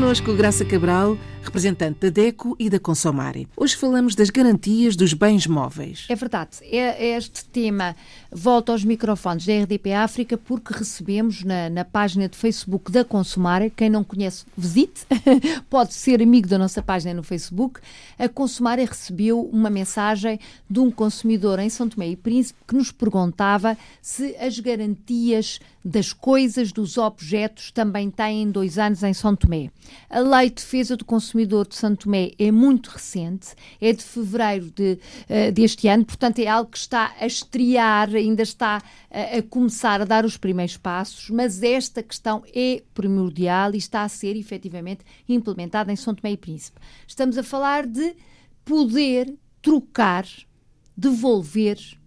connosco Graça Cabral, representante da DECO e da Consomare. Hoje falamos das garantias dos bens móveis. É verdade. É, é este tema volta aos microfones da RDP África porque recebemos na, na página de Facebook da Consomare, quem não conhece, visite, pode ser amigo da nossa página no Facebook. A Consomare recebeu uma mensagem de um consumidor em São Tomé e Príncipe que nos perguntava se as garantias das coisas, dos objetos, também têm dois anos em São Tomé. A Lei de Defesa do Consumidor de São Tomé é muito recente, é de fevereiro de, uh, deste ano, portanto é algo que está a estrear, ainda está uh, a começar a dar os primeiros passos, mas esta questão é primordial e está a ser efetivamente implementada em São Tomé e Príncipe. Estamos a falar de poder trocar, devolver eh,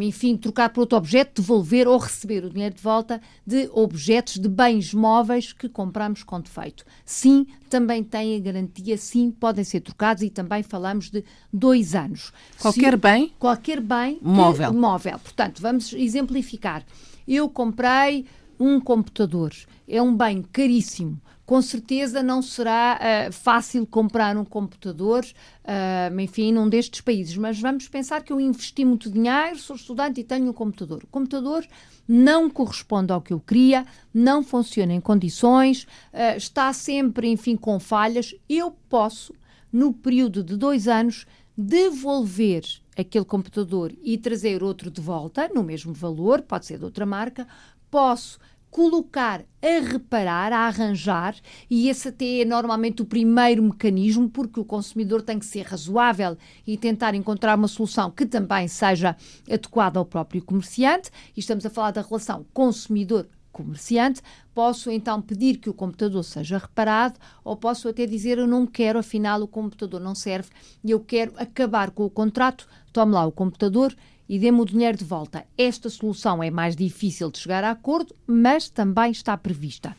enfim, trocar por outro objeto, devolver ou receber o dinheiro de volta de objetos, de bens móveis que compramos com defeito. Sim, também têm a garantia, sim, podem ser trocados e também falamos de dois anos. Qualquer Se, bem? Qualquer bem móvel. Que, móvel. Portanto, vamos exemplificar. Eu comprei um computador, é um bem caríssimo com certeza não será uh, fácil comprar um computador, uh, enfim, num destes países. Mas vamos pensar que eu investi muito dinheiro, sou estudante e tenho um computador. O computador não corresponde ao que eu queria, não funciona em condições, uh, está sempre, enfim, com falhas. Eu posso, no período de dois anos, devolver aquele computador e trazer outro de volta, no mesmo valor, pode ser de outra marca. Posso colocar a reparar, a arranjar, e esse até é normalmente o primeiro mecanismo, porque o consumidor tem que ser razoável e tentar encontrar uma solução que também seja adequada ao próprio comerciante, e estamos a falar da relação consumidor comerciante, posso então pedir que o computador seja reparado ou posso até dizer eu não quero, afinal o computador não serve e eu quero acabar com o contrato, tome lá o computador e dê-me o dinheiro de volta. Esta solução é mais difícil de chegar a acordo, mas também está prevista.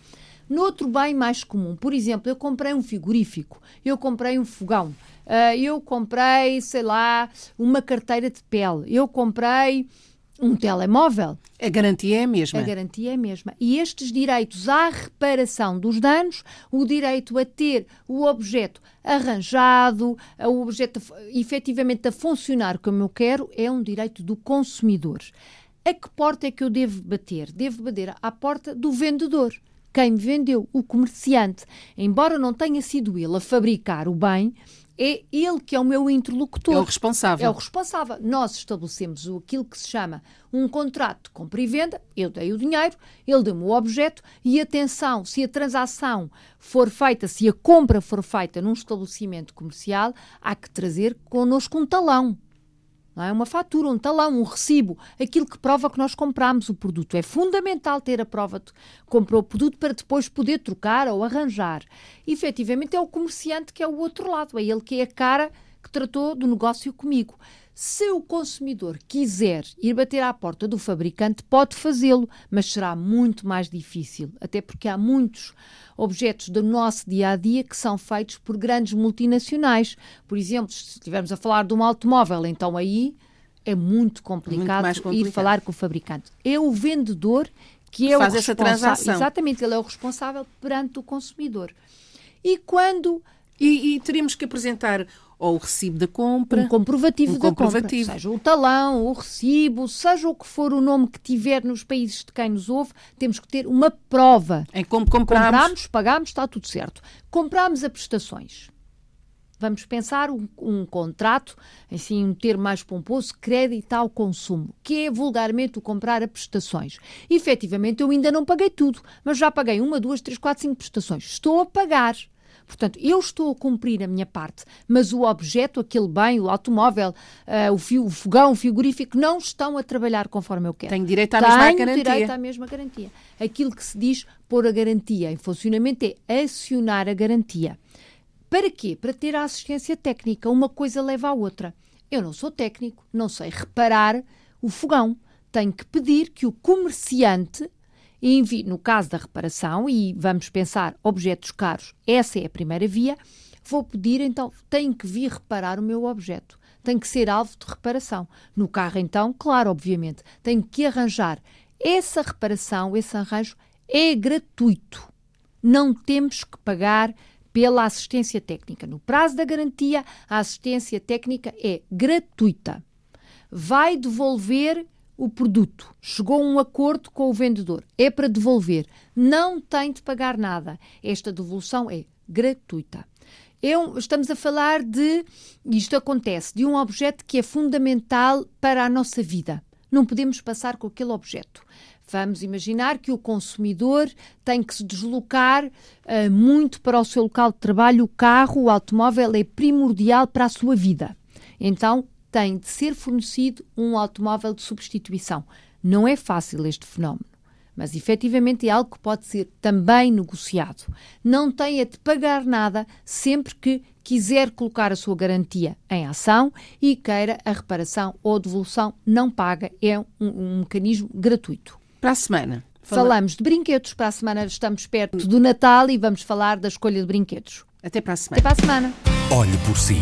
Noutro bem mais comum, por exemplo, eu comprei um frigorífico, eu comprei um fogão, uh, eu comprei, sei lá, uma carteira de pele, eu comprei um telemóvel. A garantia é a mesma. A garantia é a mesma. E estes direitos à reparação dos danos, o direito a ter o objeto arranjado, o objeto efetivamente a funcionar como eu quero, é um direito do consumidor. A que porta é que eu devo bater? Devo bater à porta do vendedor. Quem me vendeu? O comerciante. Embora não tenha sido ele a fabricar o bem, é ele que é o meu interlocutor. É o responsável. É o responsável. Nós estabelecemos aquilo que se chama um contrato de compra e venda, eu dei o dinheiro, ele deu-me o objeto e atenção, se a transação for feita, se a compra for feita num estabelecimento comercial, há que trazer connosco um talão é? Uma fatura, um talão, um recibo, aquilo que prova que nós compramos o produto. É fundamental ter a prova de comprou o produto para depois poder trocar ou arranjar. E, efetivamente, é o comerciante que é o outro lado, é ele que é a cara que tratou do negócio comigo. Se o consumidor quiser ir bater à porta do fabricante, pode fazê-lo, mas será muito mais difícil, até porque há muitos objetos do nosso dia a dia que são feitos por grandes multinacionais. Por exemplo, se estivermos a falar de um automóvel, então aí é muito complicado, muito complicado. ir falar com o fabricante. É o vendedor que é Faz o essa transação. Exatamente, ele é o responsável perante o consumidor. E quando. E, e teríamos que apresentar ou o recibo da compra. Um comprovativo um da comprovativo. compra. Seja o talão, o recibo, seja o que for o nome que tiver nos países de quem nos ouve, temos que ter uma prova. Em como compramos. Compramos, pagamos, está tudo certo. Compramos a prestações. Vamos pensar um, um, contrato, assim, um termo mais pomposo, crédito ao consumo, que é vulgarmente o comprar a prestações. Efetivamente, eu ainda não paguei tudo, mas já paguei uma, duas, três, quatro, cinco prestações. Estou a pagar. Portanto, eu estou a cumprir a minha parte, mas o objeto, aquele bem, o automóvel, uh, o, fio, o, fogão, o frigorífico, não estão a trabalhar conforme eu quero. Tenho direito à Tenho mesma garantia. direito à mesma garantia. Aquilo que se diz pôr a garantia em funcionamento é acionar a garantia. Para quê? Para ter a assistência técnica. Uma coisa leva à outra. Eu não sou técnico, não sei reparar o fogão. Tenho que pedir que o comerciante no caso da reparação, e vamos pensar objetos caros, essa é a primeira via, vou pedir então, tenho que vir reparar o meu objeto. Tem que ser alvo de reparação. No carro, então, claro, obviamente, tenho que arranjar. Essa reparação, esse arranjo é gratuito. não temos que pagar pela assistência técnica. No prazo da garantia, a assistência técnica é gratuita. Vai devolver o produto. Chegou a um acordo com o vendedor. É para devolver. Não tem de pagar nada. Esta devolução é gratuita. É estamos a falar de, isto acontece, de um objeto que é fundamental para a nossa vida. Não podemos passar com aquele objeto. Vamos imaginar que o consumidor tem que se deslocar uh, muito para o seu local de trabalho. O carro, o automóvel é primordial para a sua vida. Então, tem de ser fornecido um automóvel de substituição. Não é fácil este fenómeno, mas efetivamente é algo que pode ser também negociado. Não tem a de pagar nada sempre que quiser colocar a sua garantia em ação e queira a reparação ou devolução, não paga, é um, um mecanismo gratuito. Para a semana. Falamos de brinquedos. Para a semana estamos perto do Natal e vamos falar da escolha de brinquedos. Até para a semana. Até para a semana. Olhe por si.